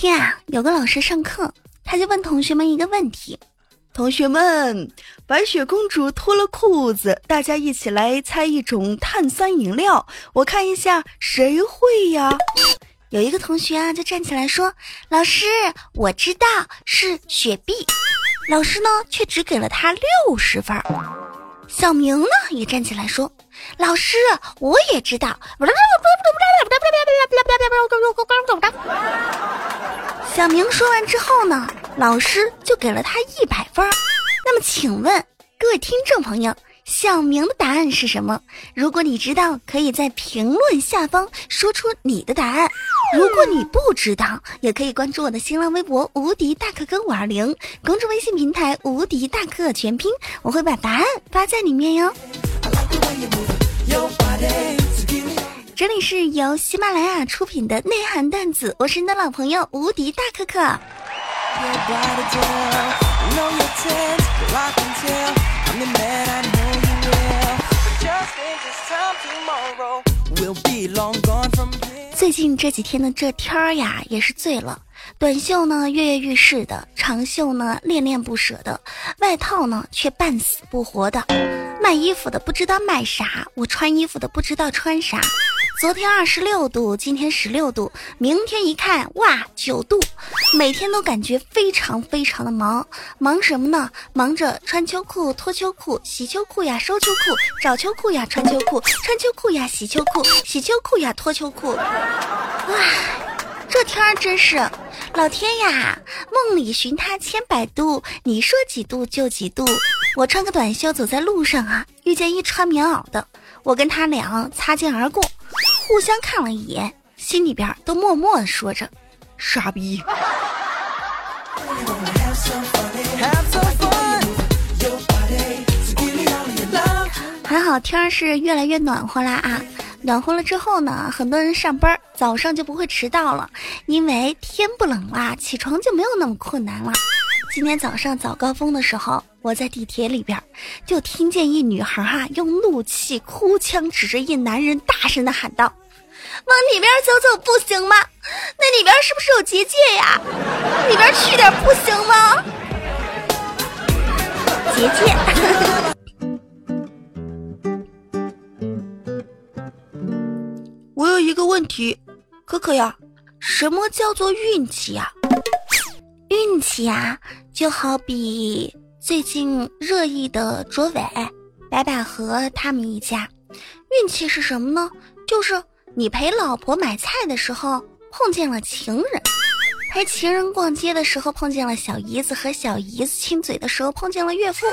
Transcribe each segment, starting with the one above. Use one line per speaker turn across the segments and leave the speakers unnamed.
天啊，有个老师上课，他就问同学们一个问题：
同学们，白雪公主脱了裤子，大家一起来猜一种碳酸饮料，我看一下谁会呀？
有一个同学啊，就站起来说：“老师，我知道是雪碧。”老师呢，却只给了他六十分。小明呢，也站起来说：“老师，我也知道。”小明说完之后呢，老师就给了他一百分。那么，请问各位听众朋友，小明的答案是什么？如果你知道，可以在评论下方说出你的答案。如果你不知道，也可以关注我的新浪微博“无敌大可可五二零”公众微信平台“无敌大可全拼”，我会把答案发在里面哟。这里是由喜马拉雅出品的内涵段子，我是你的老朋友无敌大可可。最近这几天的这天儿呀，也是醉了。短袖呢跃跃欲试的，长袖呢恋恋不舍的，外套呢却半死不活的。卖衣服的不知道卖啥，我穿衣服的不知道穿啥。昨天二十六度，今天十六度，明天一看，哇，九度。每天都感觉非常非常的忙，忙什么呢？忙着穿秋裤、脱秋裤、洗秋裤呀、收秋裤、找秋裤呀、穿秋裤、穿秋裤呀、洗秋裤、洗秋裤呀、脱秋裤。哇，这天儿真是，老天呀！梦里寻他千百度，你说几度就几度。我穿个短袖走在路上啊，遇见一穿棉袄的，我跟他俩擦肩而过。互相看了一眼，心里边都默默的说着：“傻逼。”还好天儿是越来越暖和啦啊！暖和了之后呢，很多人上班早上就不会迟到了，因为天不冷啦，起床就没有那么困难了。今天早上早高峰的时候，我在地铁里边，就听见一女孩哈用怒气哭腔指着一男人，大声的喊道：“往里边走走不行吗？那里边是不是有结界呀？里边去点不行吗？”结界。
我有一个问题，可可呀，什么叫做运气呀？
运气呀，就好比最近热议的卓伟、白百合他们一家。运气是什么呢？就是你陪老婆买菜的时候碰见了情人，陪情人逛街的时候碰见了小姨子，和小姨子亲嘴的时候碰见了岳父，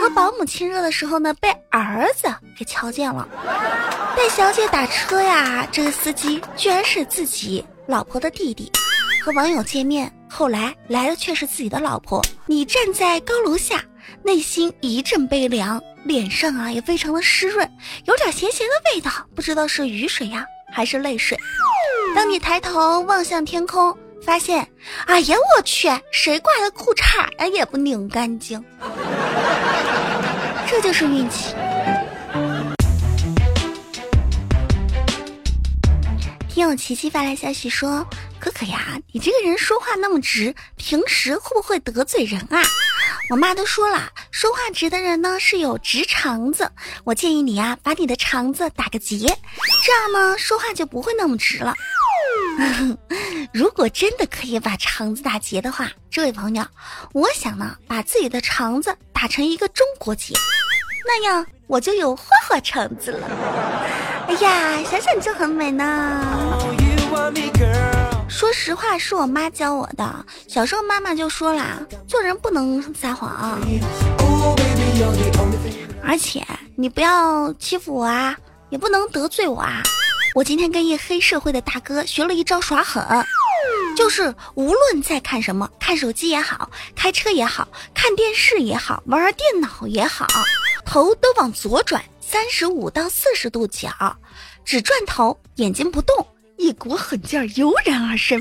和保姆亲热的时候呢被儿子给瞧见了。带小姐打车呀，这个司机居然是自己老婆的弟弟。和网友见面，后来来的却是自己的老婆。你站在高楼下，内心一阵悲凉，脸上啊也非常的湿润，有点咸咸的味道，不知道是雨水呀还是泪水。当你抬头望向天空，发现，哎呀我去，谁挂的裤衩呀也不拧干净，这就是运气。听友琪琪发来消息说。可可呀，你这个人说话那么直，平时会不会得罪人啊？我妈都说了，说话直的人呢是有直肠子。我建议你啊，把你的肠子打个结，这样呢说话就不会那么直了。如果真的可以把肠子打结的话，这位朋友，我想呢把自己的肠子打成一个中国结，那样我就有花花肠子了。哎呀，想想就很美呢。说实话，是我妈教我的。小时候妈妈就说啦，做人不能撒谎，而且你不要欺负我啊，也不能得罪我啊。我今天跟一黑社会的大哥学了一招耍狠，就是无论在看什么，看手机也好，开车也好，看电视也好，玩电脑也好，头都往左转三十五到四十度角，只转头，眼睛不动。一股狠劲儿油然而生，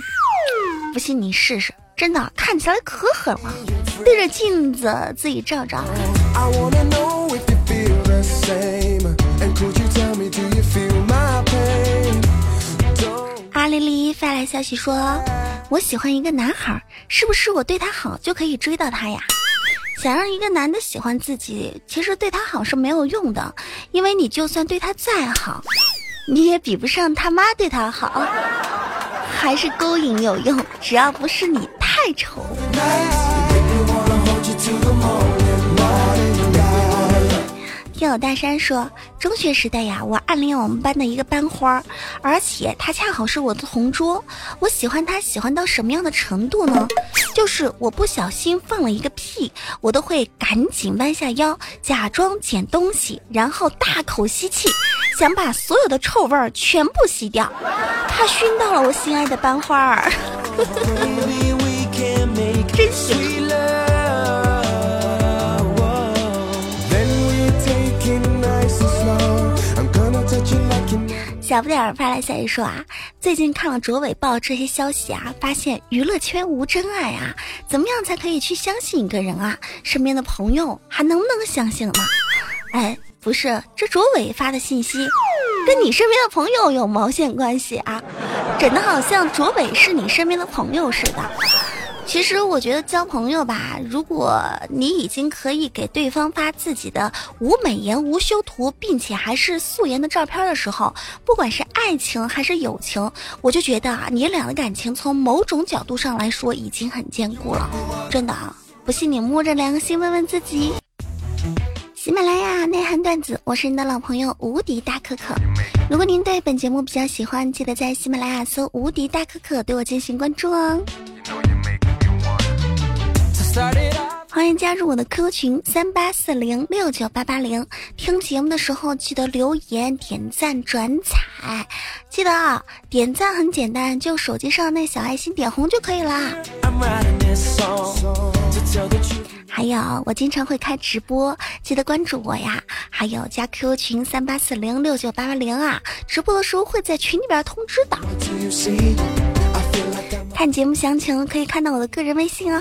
不信你试试，真的看起来可狠了。对着镜子自己照照。阿丽丽发来消息说：“我喜欢一个男孩，是不是我对他好就可以追到他呀？想让一个男的喜欢自己，其实对他好是没有用的，因为你就算对他再好，你也比不上他妈对他好。还是勾引有用，只要不是你太丑。听友大山说，中学时代呀，我暗恋我们班的一个班花，而且她恰好是我的同桌。我喜欢她，喜欢到什么样的程度呢？就是我不小心放了一个屁，我都会赶紧弯下腰，假装捡东西，然后大口吸气，想把所有的臭味儿全部吸掉。他熏到了我心爱的班花儿，真行。小不点儿发来消息说啊，最近看了卓伟报这些消息啊，发现娱乐圈无真爱啊，怎么样才可以去相信一个人啊？身边的朋友还能不能相信了？哎，不是，这卓伟发的信息，跟你身边的朋友有毛线关系啊？整的好像卓伟是你身边的朋友似的。其实我觉得交朋友吧，如果你已经可以给对方发自己的无美颜无修图，并且还是素颜的照片的时候，不管是爱情还是友情，我就觉得啊，你俩的感情从某种角度上来说已经很坚固了。真的啊，不信你摸着良心问问自己。喜马拉雅内涵段子，我是你的老朋友无敌大可可。如果您对本节目比较喜欢，记得在喜马拉雅搜“无敌大可可”对我进行关注哦。欢迎加入我的 QQ 群三八四零六九八八零，听节目的时候记得留言、点赞、转采。记得啊，点赞很简单，就手机上那小爱心点红就可以啦。还有，我经常会开直播，记得关注我呀。还有加 QQ 群三八四零六九八八零啊，直播的时候会在群里边通知的。看节目详情可以看到我的个人微信哦。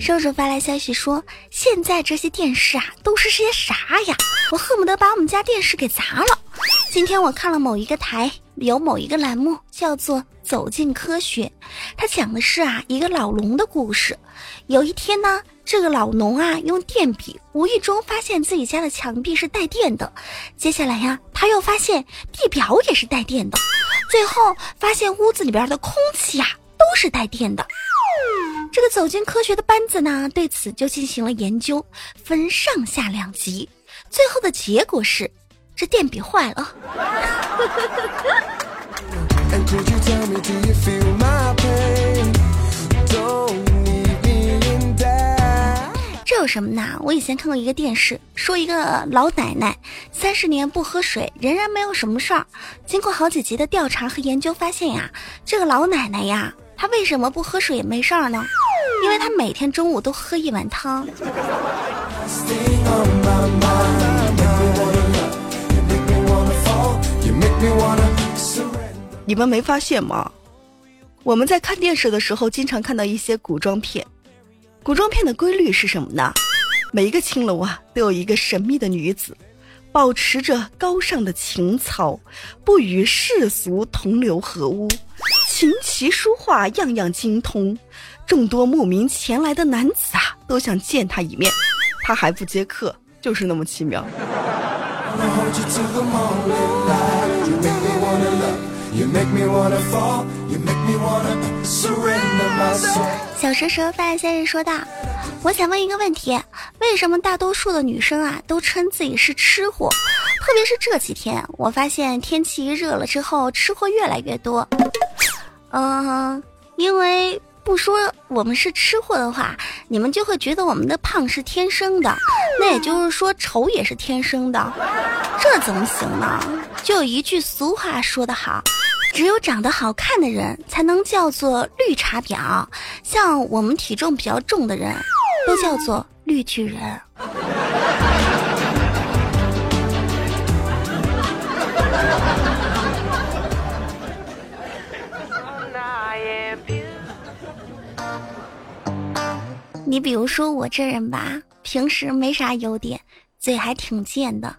瘦瘦发来消息说：“现在这些电视啊，都是些啥呀？我恨不得把我们家电视给砸了。”今天我看了某一个台，有某一个栏目叫做《走进科学》，它讲的是啊一个老龙的故事。有一天呢，这个老农啊用电笔无意中发现自己家的墙壁是带电的，接下来呀他又发现地表也是带电的。最后发现屋子里边的空气呀都是带电的。这个走进科学的班子呢，对此就进行了研究，分上下两级。最后的结果是，这电笔坏了。这有什么呢？我以前看过一个电视，说一个老奶奶三十年不喝水，仍然没有什么事儿。经过好几集的调查和研究，发现呀，这个老奶奶呀，她为什么不喝水也没事儿呢？因为她每天中午都喝一碗汤。
你们没发现吗？我们在看电视的时候，经常看到一些古装片。古装片的规律是什么呢？每一个青楼啊，都有一个神秘的女子，保持着高尚的情操，不与世俗同流合污，琴棋书画样样精通。众多慕名前来的男子啊，都想见她一面，她还不接客，就是那么奇妙。
小蛇蛇范先生说道：“我想问一个问题，为什么大多数的女生啊都称自己是吃货？特别是这几天，我发现天气一热了之后，吃货越来越多。嗯，因为不说我们是吃货的话，你们就会觉得我们的胖是天生的，那也就是说丑也是天生的，这怎么行呢？就有一句俗话说得好。”只有长得好看的人才能叫做绿茶婊，像我们体重比较重的人，都叫做绿巨人。你比如说我这人吧，平时没啥优点，嘴还挺贱的。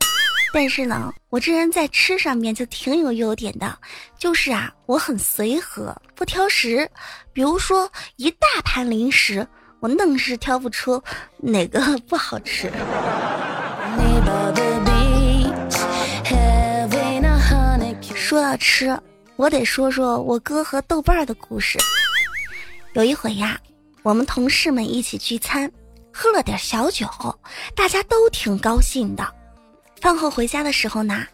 但是呢，我这人在吃上面就挺有优点的，就是啊，我很随和，不挑食。比如说一大盘零食，我愣是挑不出哪个 不好吃。说到吃，我得说说我哥和豆瓣儿的故事。有一回呀，我们同事们一起聚餐，喝了点小酒，大家都挺高兴的。饭后回家的时候呢，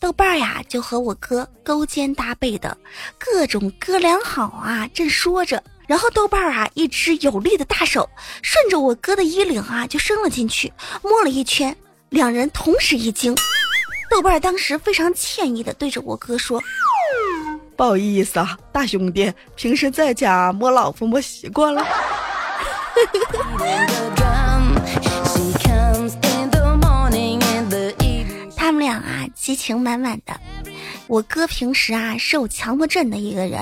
豆瓣儿呀就和我哥勾肩搭背的，各种哥俩好啊，正说着，然后豆瓣儿啊一只有力的大手顺着我哥的衣领啊就伸了进去，摸了一圈，两人同时一惊。豆瓣儿当时非常歉意的对着我哥说：“
不好意思啊，大兄弟，平时在家摸老婆摸习惯了。”
激情满满的。我哥平时啊是有强迫症的一个人，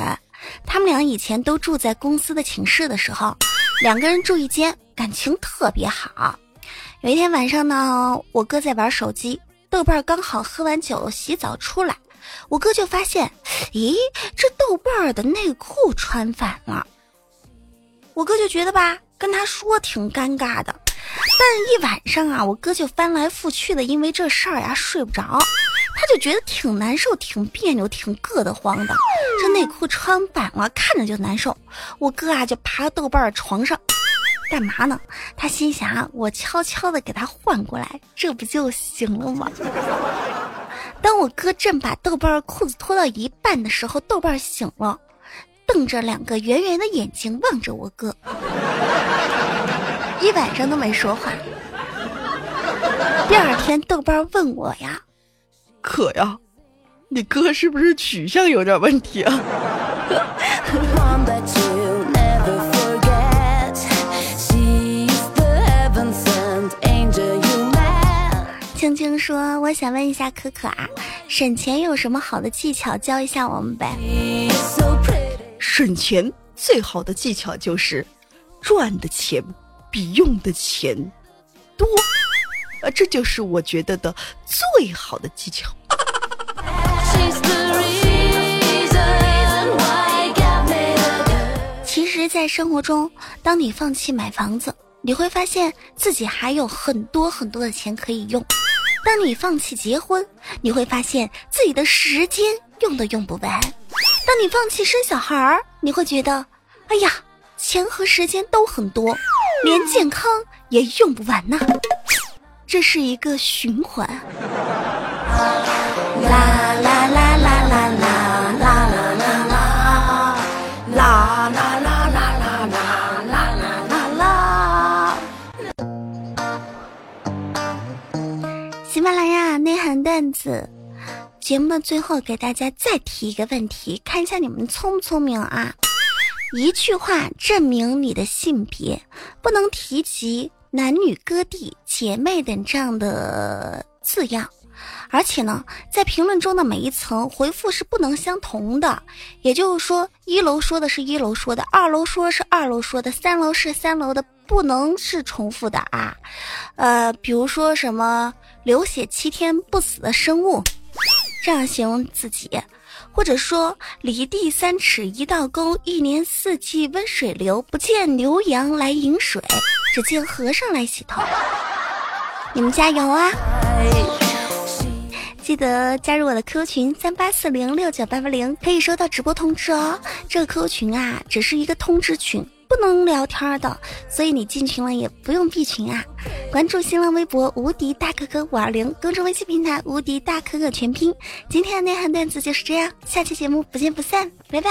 他们俩以前都住在公司的寝室的时候，两个人住一间，感情特别好。有一天晚上呢，我哥在玩手机，豆瓣刚好喝完酒洗澡出来，我哥就发现，咦，这豆瓣的内裤穿反了。我哥就觉得吧，跟他说挺尴尬的。但一晚上啊，我哥就翻来覆去的，因为这事儿呀睡不着，他就觉得挺难受、挺别扭、挺硌得慌的。这内裤穿反了，看着就难受。我哥啊就爬到豆瓣床上，干嘛呢？他心想啊，我悄悄的给他换过来，这不就行了吗？当我哥正把豆瓣裤子脱到一半的时候，豆瓣醒了，瞪着两个圆圆的眼睛望着我哥。一晚上都没说话。第二天，豆瓣问我呀：“
可呀，你哥是不是取向有点问题啊？”
青青说：“我想问一下可可啊，省钱有什么好的技巧教一下我们呗？”
省钱最好的技巧就是赚的钱。比用的钱多，啊，这就是我觉得的最好的技巧。
其实，在生活中，当你放弃买房子，你会发现自己还有很多很多的钱可以用；当你放弃结婚，你会发现自己的时间用都用不完；当你放弃生小孩儿，你会觉得，哎呀，钱和时间都很多。连健康也用不完呐，这是一个循环。啦啦啦啦啦啦啦啦啦啦，啦啦啦啦啦啦啦啦啦。喜马拉雅内涵段子，节目的最后给大家再提一个问题，看一下你们聪不聪明啊？一句话证明你的性别，不能提及男女哥弟姐妹等这样的字样，而且呢，在评论中的每一层回复是不能相同的。也就是说，一楼说的是一楼说的，二楼说是二楼说的，三楼是三楼的，不能是重复的啊。呃，比如说什么流血七天不死的生物，这样形容自己。或者说，离地三尺一道沟，一年四季温水流，不见牛羊来饮水，只见和尚来洗头。你们加油啊！记得加入我的 Q 群三八四零六九八八零，可以收到直播通知哦。这个 Q 群啊，只是一个通知群。不能聊天的，所以你进群了也不用闭群啊！关注新浪微博无敌大可可五二零，公众微信平台无敌大可可全拼。今天的内涵段子就是这样，下期节目不见不散，拜拜。